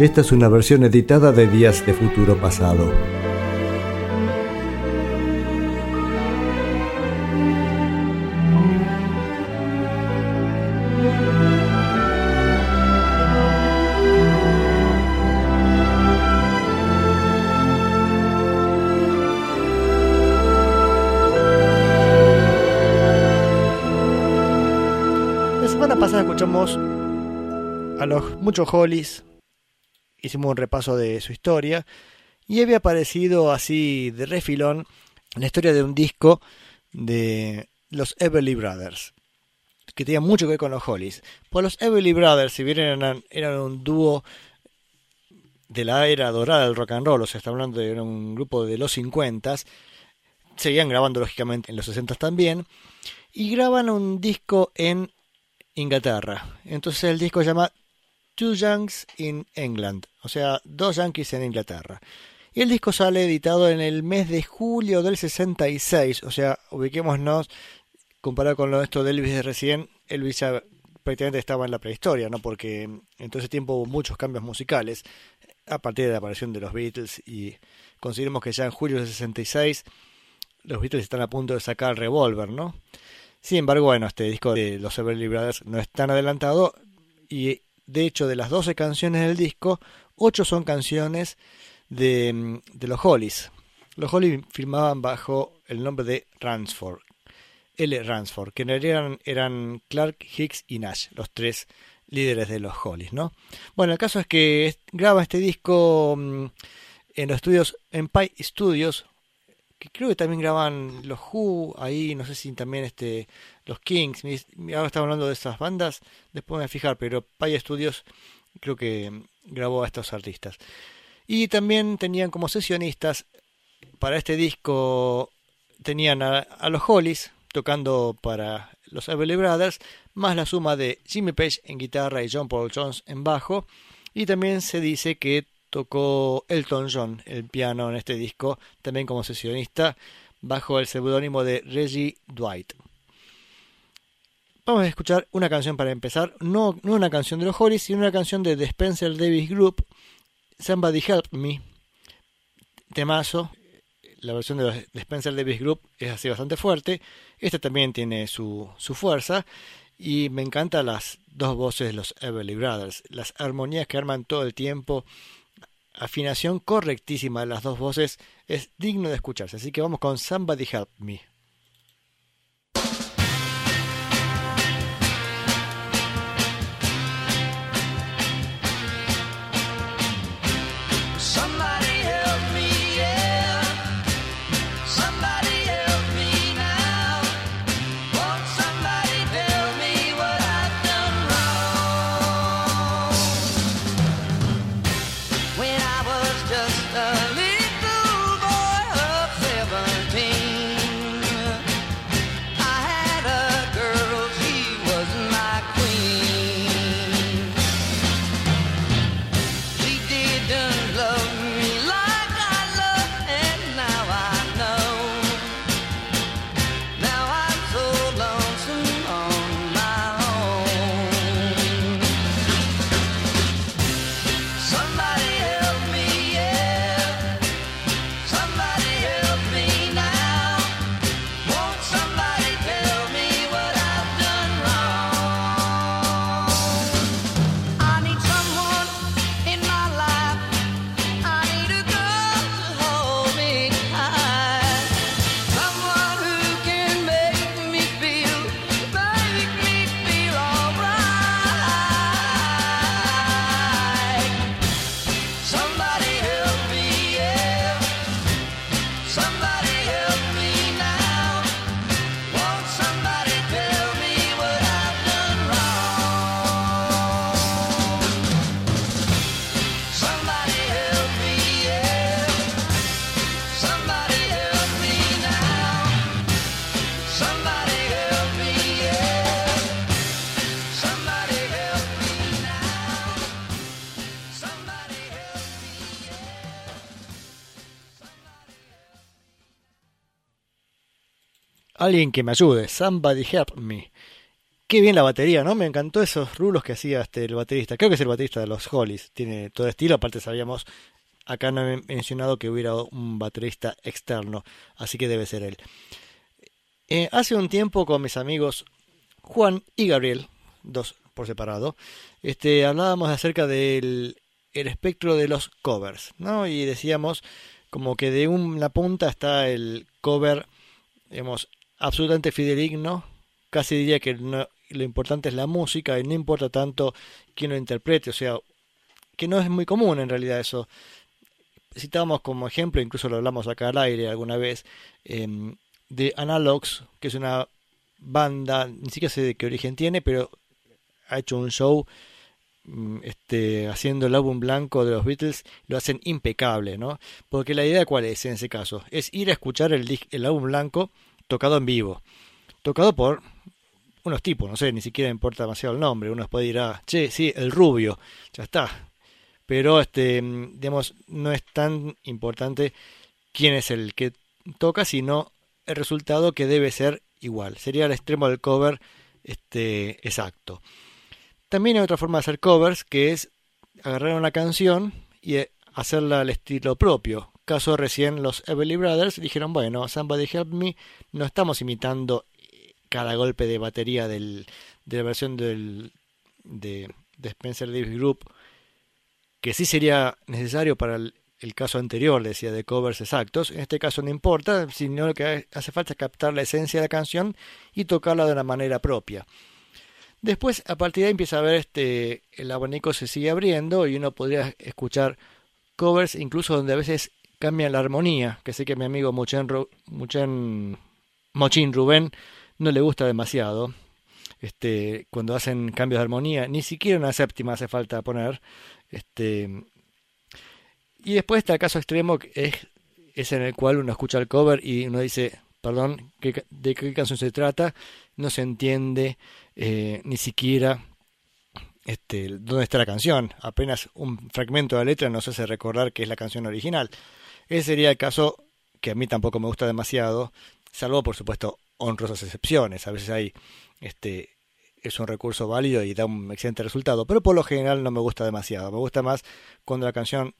Esta es una versión editada de Días de Futuro Pasado. La semana pasada escuchamos a los muchos Hollies, hicimos un repaso de su historia y había aparecido así de refilón la historia de un disco de los Everly Brothers que tenía mucho que ver con los Hollies. Pues los Everly Brothers, si bien eran, eran un dúo de la era dorada del rock and roll, o sea, está hablando de un grupo de los 50, seguían grabando lógicamente en los 60 también, y graban un disco en Inglaterra. Entonces el disco se llama Two Yanks in England, o sea, dos Yankees en Inglaterra. Y el disco sale editado en el mes de julio del 66, o sea, ubiquémonos, comparado con lo esto de Elvis de recién, Elvis ya prácticamente estaba en la prehistoria, ¿no? Porque en todo ese tiempo hubo muchos cambios musicales a partir de la aparición de los Beatles y consideremos que ya en julio del 66 los Beatles están a punto de sacar Revolver, ¿no? Sin embargo, bueno, este disco de los Everly Brothers no es tan adelantado y de hecho de las 12 canciones del disco, 8 son canciones de, de los Hollies. Los Hollies firmaban bajo el nombre de Ransford, L. Ransford, que eran, eran Clark, Hicks y Nash, los tres líderes de los Hollies, ¿no? Bueno, el caso es que graba este disco mm, en los estudios Empire Studios, que creo que también graban los Who ahí, no sé si también este los Kings, ahora estamos hablando de esas bandas, después me voy a fijar, pero Empire Studios creo que grabó a estos artistas. Y también tenían como sesionistas para este disco tenían a, a los Hollies tocando para los Everly Brothers, más la suma de Jimmy Page en guitarra y John Paul Jones en bajo, y también se dice que tocó Elton John el piano en este disco, también como sesionista, bajo el seudónimo de Reggie Dwight. Vamos a escuchar una canción para empezar, no, no una canción de los Hollies, sino una canción de The Spencer Davis Group, Somebody Help Me, temazo. La versión de, los, Spencer Davis Group es así bastante fuerte. Esta también tiene su, su fuerza. Y me encantan las dos voces de los Everly Brothers. Las armonías que arman todo el tiempo. Afinación correctísima de las dos voces. Es digno de escucharse. Así que vamos con Somebody Help Me. Alguien que me ayude. Somebody help me. qué bien la batería, ¿no? Me encantó esos rulos que hacía este, el baterista. Creo que es el baterista de los Hollies. Tiene todo estilo. Aparte sabíamos, acá no he mencionado que hubiera un baterista externo. Así que debe ser él. Eh, hace un tiempo con mis amigos Juan y Gabriel, dos por separado, este, hablábamos acerca del el espectro de los covers, ¿no? Y decíamos como que de una punta está el cover, digamos, absolutamente fideligno, casi diría que no- lo importante es la música y no importa tanto quién lo interprete, o sea, que no es muy común en realidad eso. Citábamos como ejemplo, incluso lo hablamos acá al aire alguna vez, em, de Analogs, que es una banda, ni siquiera sé de qué origen tiene, pero ha hecho un show mm, este, haciendo el álbum blanco de los Beatles, lo hacen impecable, ¿no? Porque la idea cuál es en ese caso, es ir a escuchar el, el álbum blanco tocado en vivo, tocado por unos tipos, no sé, ni siquiera importa demasiado el nombre, uno puede ir a, che, sí, el rubio, ya está. Pero, este, digamos, no es tan importante quién es el que toca, sino el resultado que debe ser igual. Sería el extremo del cover este, exacto. También hay otra forma de hacer covers que es agarrar una canción y eh, hacerla al estilo propio. Caso recién los Everly Brothers dijeron, bueno, Somebody Help Me, no estamos imitando cada golpe de batería del, de la versión del, de, de Spencer Davis Group, que sí sería necesario para el, el caso anterior, decía, de covers exactos. En este caso no importa, sino lo que hace falta es captar la esencia de la canción y tocarla de una manera propia. Después, a partir de ahí empieza a ver este, el abanico se sigue abriendo y uno podría escuchar covers incluso donde a veces cambian la armonía, que sé que mi amigo Muchen, Ru- Muchen- Mochin Rubén no le gusta demasiado. Este, cuando hacen cambios de armonía, ni siquiera una séptima hace falta poner. Este, y después está el caso extremo que es, es en el cual uno escucha el cover y uno dice, perdón, ¿qué ca- ¿de qué canción se trata? No se entiende eh, ni siquiera este, dónde está la canción. Apenas un fragmento de la letra nos hace recordar que es la canción original. Ese sería el caso que a mí tampoco me gusta demasiado, salvo por supuesto honrosas excepciones. A veces hay este es un recurso válido y da un excelente resultado, pero por lo general no me gusta demasiado. Me gusta más cuando la canción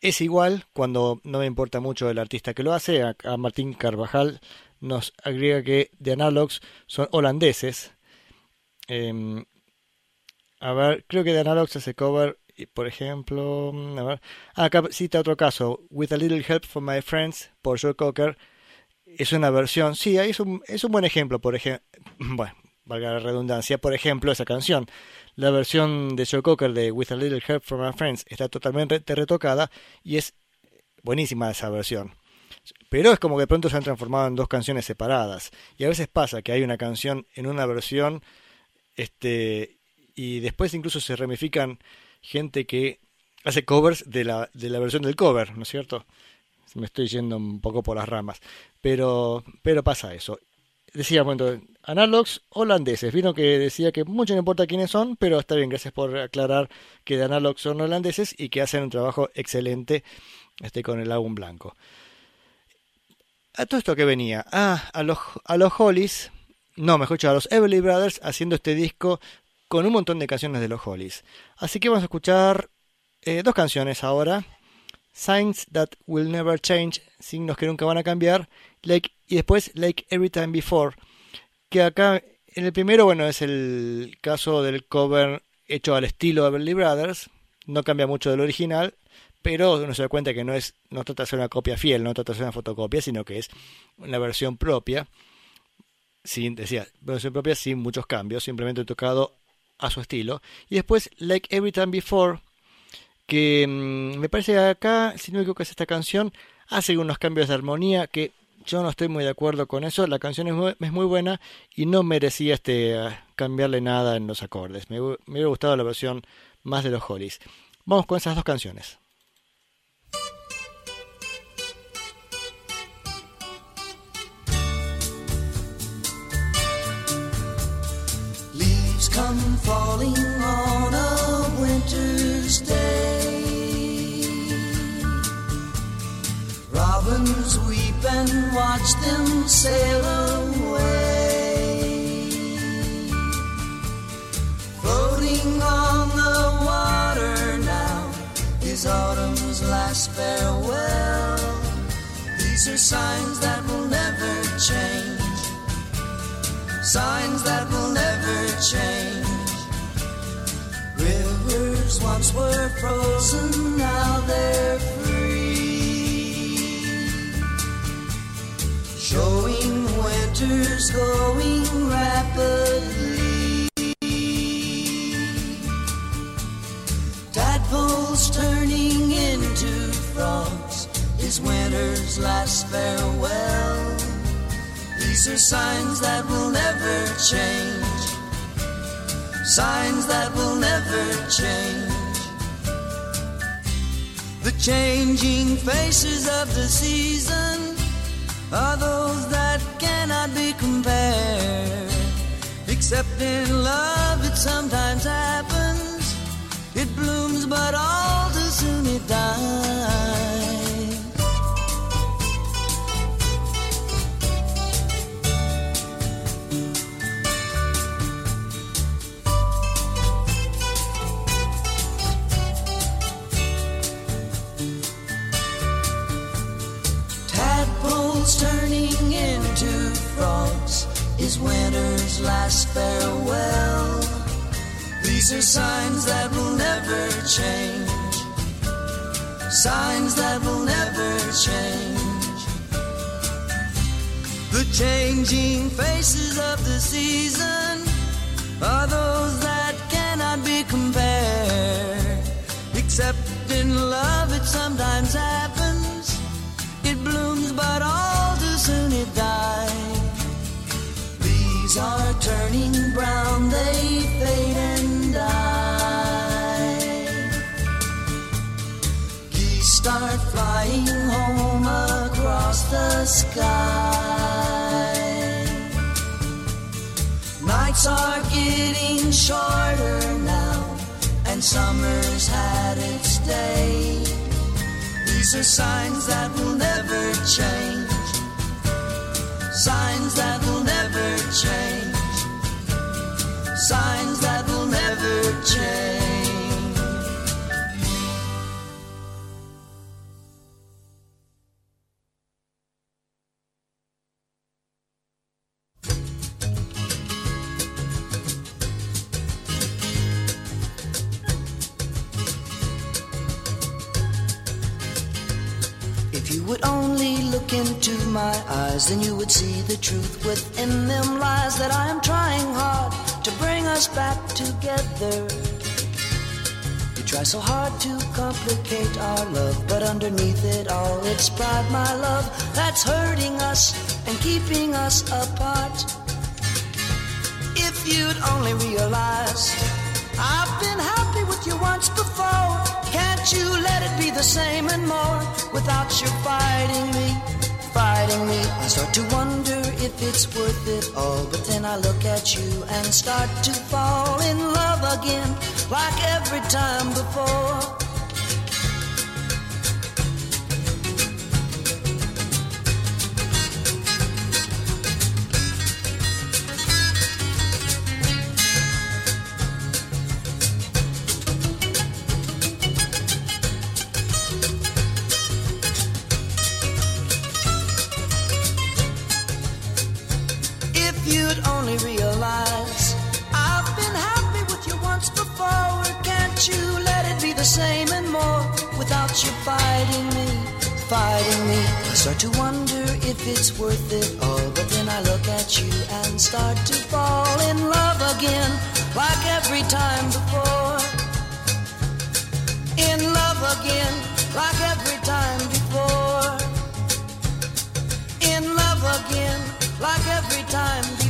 es igual, cuando no me importa mucho el artista que lo hace. A, Martín Carvajal nos agrega que The Analogs son holandeses. Em, a ver, creo que The Analogs hace cover, por ejemplo, mm, a ver, acá cita otro caso, With a Little Help from My Friends, por Joe Cocker. Es una versión, sí, es un, es un buen ejemplo, por ejemplo, bueno, valga la redundancia, por ejemplo, esa canción. La versión de Joe Cocker de With a Little Help from My Friends está totalmente retocada y es buenísima esa versión. Pero es como que de pronto se han transformado en dos canciones separadas. Y a veces pasa que hay una canción en una versión, este, y después incluso se ramifican gente que hace covers de la, de la versión del cover, ¿no es cierto? Me estoy yendo un poco por las ramas. Pero, pero pasa eso. Decía, bueno, analogs holandeses. Vieron que decía que mucho no importa quiénes son, pero está bien, gracias por aclarar que de analogs son holandeses y que hacen un trabajo excelente este, con el álbum blanco. A todo esto que venía, ah, a los, a los Hollies, no, mejor dicho, a los Everly Brothers haciendo este disco con un montón de canciones de los Hollies. Así que vamos a escuchar eh, dos canciones ahora. Signs That Will Never Change, signos que nunca van a cambiar, like, y después Like Every Time Before, que acá en el primero, bueno, es el caso del cover hecho al estilo de Everly Brothers, no cambia mucho del original, pero uno se da cuenta que no es no trata de ser una copia fiel, no trata de ser una fotocopia, sino que es una versión propia, sin, decía, versión propia sin muchos cambios, simplemente tocado a su estilo. Y después Like Every Time Before, que mmm, me parece que acá, si no me equivoco, es esta canción, hace unos cambios de armonía que yo no estoy muy de acuerdo con eso. La canción es muy, es muy buena y no merecía este cambiarle nada en los acordes. Me, me hubiera gustado la versión más de los Hollies. Vamos con esas dos canciones. come falling on a winter's day. Robins weep and watch them sail away. Floating on the water now is autumn's last farewell. These are signs that will never change signs that will never change. Rivers once were frozen, now they're free. Showing winter's going rapidly. Tadpoles turning into frogs is winter's last farewell. These are signs that will never change. Signs that will never change. The changing faces of the season are those that cannot be compared. Except in love, it sometimes happens. It blooms, but all too soon it dies. Last farewell. These are signs that will never change. Signs that will never change. The changing faces of the season are those that cannot be compared. Except in love, it sometimes happens. It blooms, but all turning brown, they fade and die. Geese start flying home across the sky. Nights are getting shorter now, and summer's had its day. These are signs that will never change. Signs that will never change. Signs that will never change. If you would only look into my eyes, then you would see the truth within them lies that I am trying hard to bring us back together. You try so hard to complicate our love, but underneath it all, it's pride, my love, that's hurting us and keeping us apart. If you'd only realize I've been happy with you once before. Can't you let it be the same and more without you fighting me, fighting me? I start to wonder if it's worth it all, but then I look at you and start to fall in love again, like every time before. Fighting me? I start to wonder if it's worth it all, but then I look at you and start to fall in love again, like every time before. In love again, like every time before. In love again, like every time before.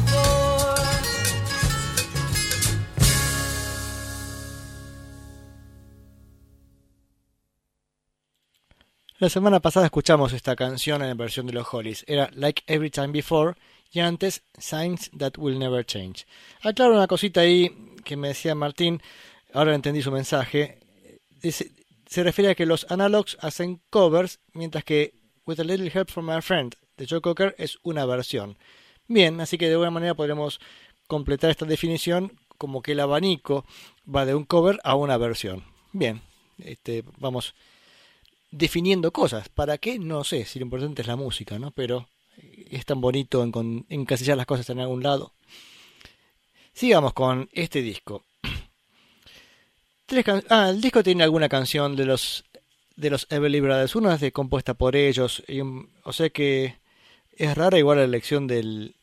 La semana pasada escuchamos esta canción en la versión de los Hollies. Era Like Every Time Before y antes Signs That Will Never Change. Aclaro una cosita ahí que me decía Martín, ahora entendí su mensaje. Se refiere a que los analogs hacen covers, mientras que With a Little Help from My Friend de Joe Cocker es una versión. Bien, así que de alguna manera podremos completar esta definición como que el abanico va de un cover a una versión. Bien, este, vamos definiendo cosas. ¿Para qué? No sé, si lo importante es la música, ¿no? Pero es tan bonito encasillar las cosas en algún lado. Sigamos con este disco. Tres can- ah, el disco tiene alguna canción de los de los Everly Brothers. Una es de, compuesta por ellos. y o sea que es rara igual la elección del,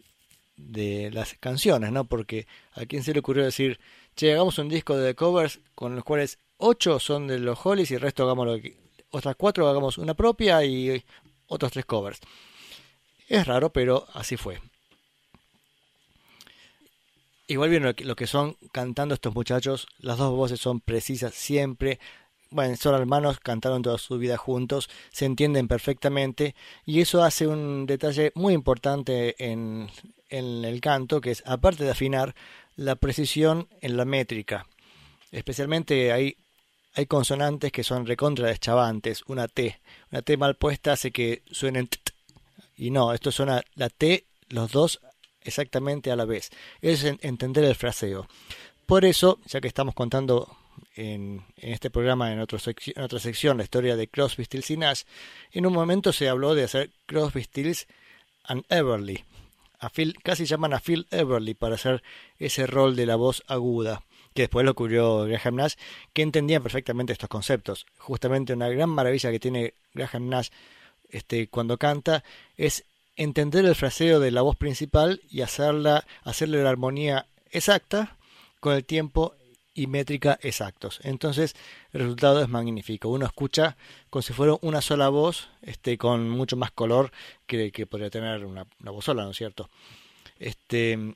de las canciones, ¿no? Porque a quién se le ocurrió decir, che, hagamos un disco de covers con los cuales ocho son de los Hollies y el resto hagamos lo que, otras cuatro hagamos una propia y otros tres covers. Es raro, pero así fue. Igual que, lo que son cantando estos muchachos, las dos voces son precisas siempre. Bueno, son hermanos, cantaron toda su vida juntos, se entienden perfectamente y eso hace un detalle muy importante en, en el canto, que es, aparte de afinar, la precisión en la métrica. Especialmente hay, hay consonantes que son recontra deschavantes, una T. Una T mal puesta hace que suenen t, y no, esto suena la T, los dos exactamente a la vez. Es en- entender el fraseo. Por eso, ya que estamos contando en, este programa, en, otra sección, la historia de Crosby, Stills y Nash, en un momento se habló de hacer Crosby, Stills and Everly. Casi llaman a Phil Everly para hacer ese rol de la voz aguda, que después lo ocurrió Graham Nash, que entendía perfectamente estos conceptos. Justamente una gran maravilla que tiene Graham Nash este, cuando canta es entender el fraseo de la voz principal y hacerla, hacerle la armonía exacta con el tiempo y métrica exactos. Entonces el resultado es magnífico. Uno escucha como si fuera una sola voz, este, con mucho más color que, que podría tener una, una voz sola, ¿no es cierto? Este,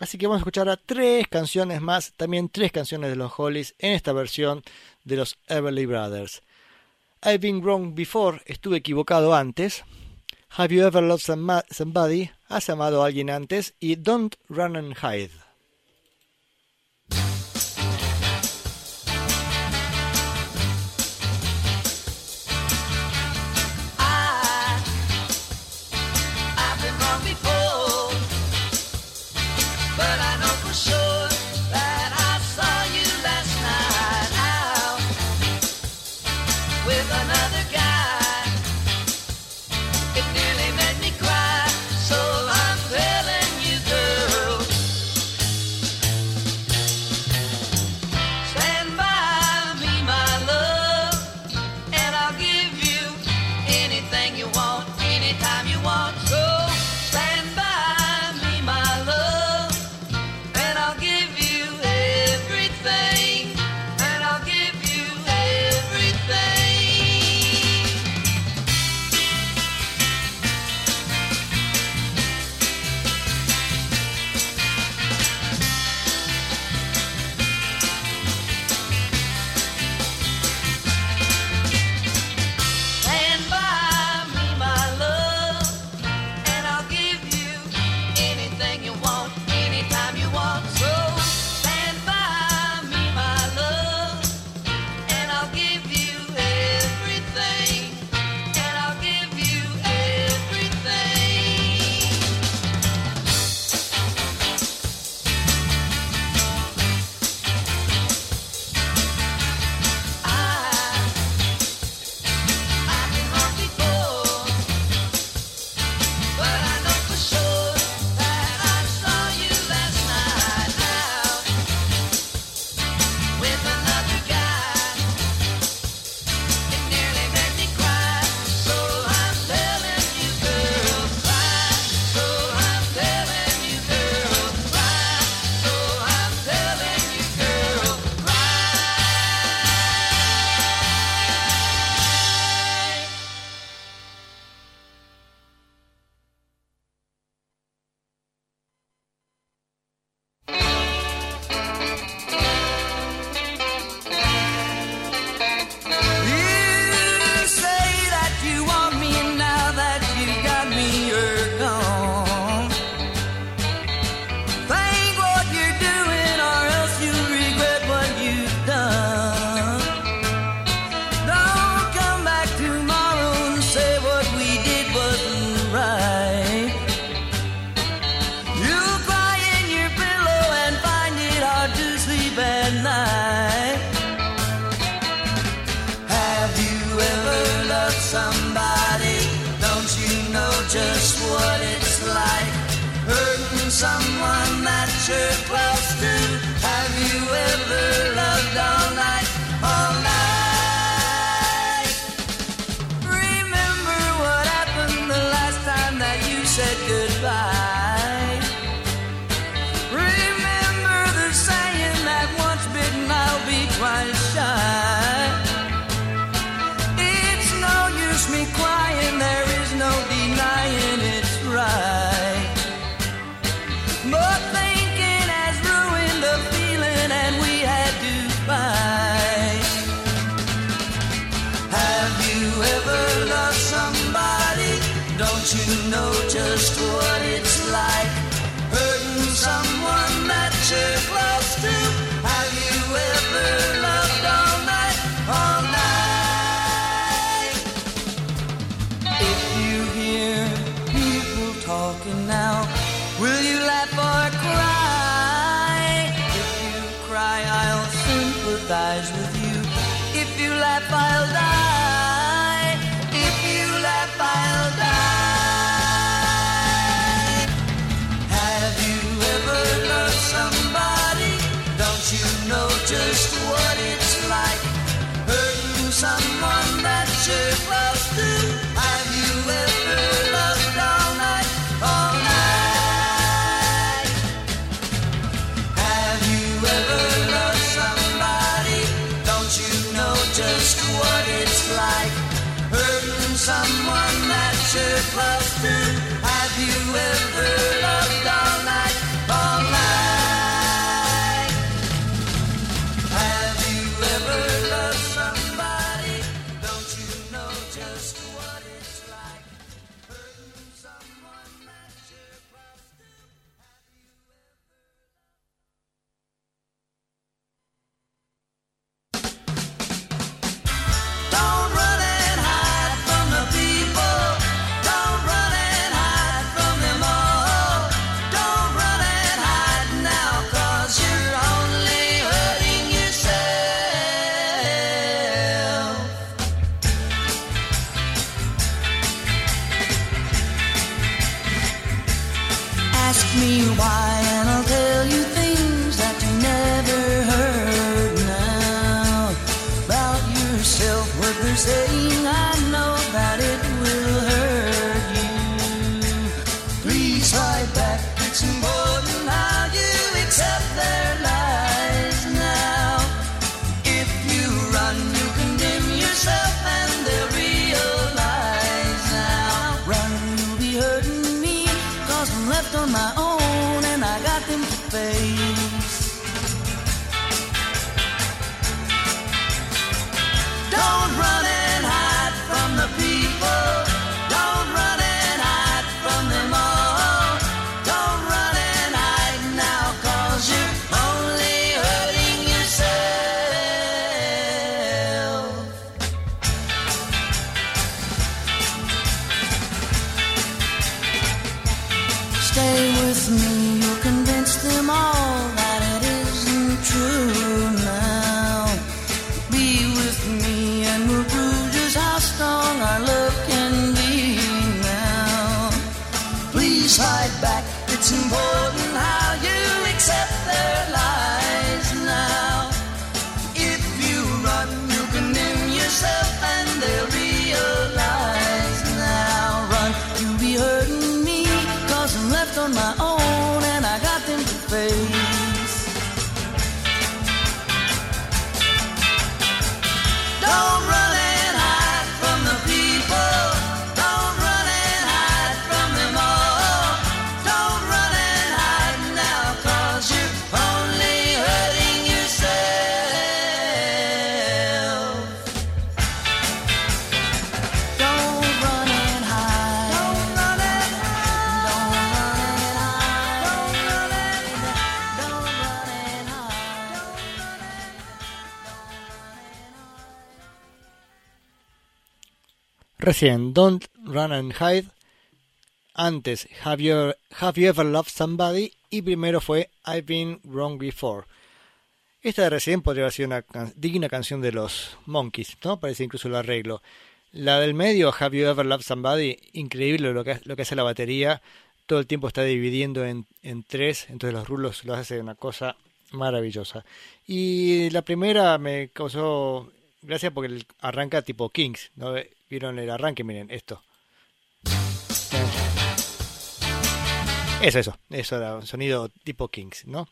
así que vamos a escuchar a tres canciones más, también tres canciones de los Hollies en esta versión de los Everly Brothers. I've been wrong before, estuve equivocado antes. Have you ever loved some- somebody? ¿Has amado a alguien antes? Y Don't run and hide. walking now. Recién, Don't Run and Hide. Antes, Have You, Have you Ever Loved Somebody? Y primero fue I've Been Wrong Before. Esta de recién podría haber sido una can digna canción de los Monkeys, ¿no? Parece incluso el arreglo. La del medio, Have You Ever Loved Somebody? Increíble lo que, lo que hace la batería. Todo el tiempo está dividiendo en, en tres, entonces los rulos los hace una cosa maravillosa. Y la primera me causó gracia porque arranca tipo Kings, ¿no? ¿Vieron el arranque? Miren, esto. Es eso, eso era un sonido tipo Kings, ¿no?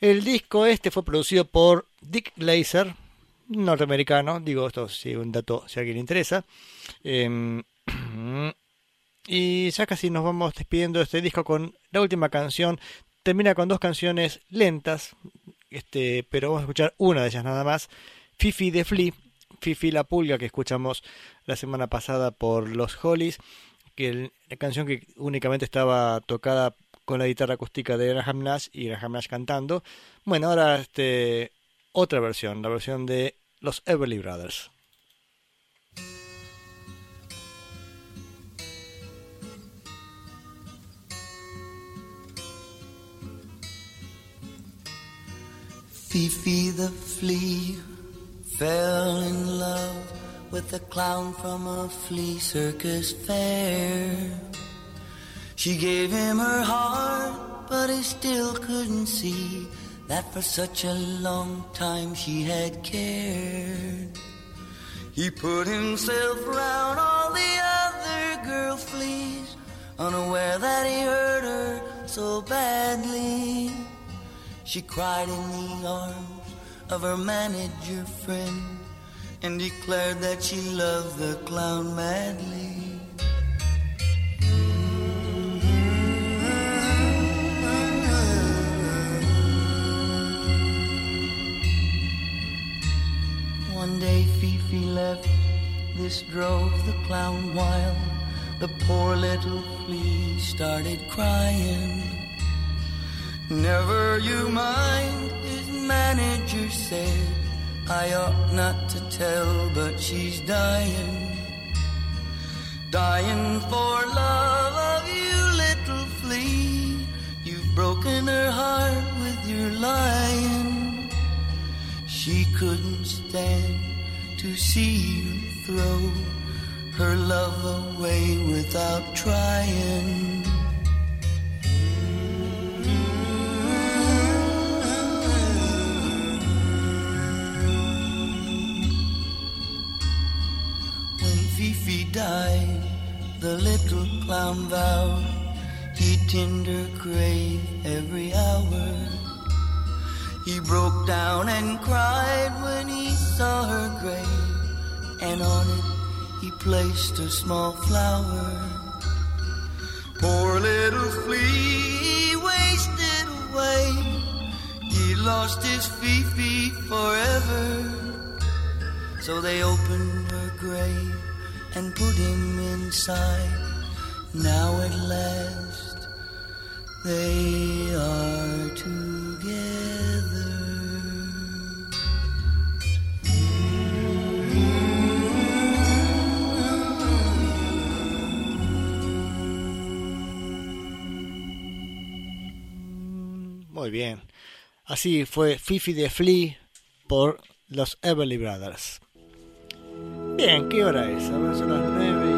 El disco este fue producido por Dick Glazer, norteamericano, digo esto si un dato si a alguien le interesa. Em, y ya casi nos vamos despidiendo de este disco con la última canción. Termina con dos canciones lentas, este, pero vamos a escuchar una de ellas nada más. Fifi de Flea, Fifi la pulga que escuchamos la semana pasada por los Hollies, que la canción que únicamente estaba tocada con la guitarra acústica de Graham Nash y Graham Nash cantando. Bueno, ahora este otra versión, la versión de los Everly Brothers. Fifi the flea fell in love with a clown from a flea circus fair. She gave him her heart, but he still couldn't see that for such a long time she had cared. He put himself round all the other girl fleas, unaware that he hurt her so badly. She cried in the arms of her manager friend and declared that she loved the clown madly. One day Fifi left, this drove the clown wild. The poor little flea started crying. Never you mind, his manager said. I ought not to tell, but she's dying. Dying for love of you, little flea. You've broken her heart with your lying. She couldn't stand to see you throw her love away without trying. Her grave every hour. He broke down and cried when he saw her grave, and on it he placed a small flower. Poor little flea, he wasted away. He lost his Fifi forever. So they opened her grave and put him inside. Now at last Muy bien. Así fue Fifi de Flea por los Everly Brothers. Bien, ¿qué hora es? Ahora son las 9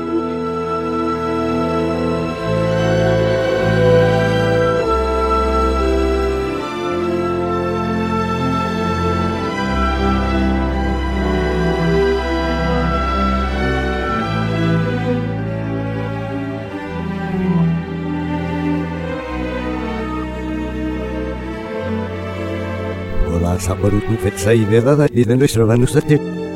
sabarutin fetsai vedada idendois nostra atit.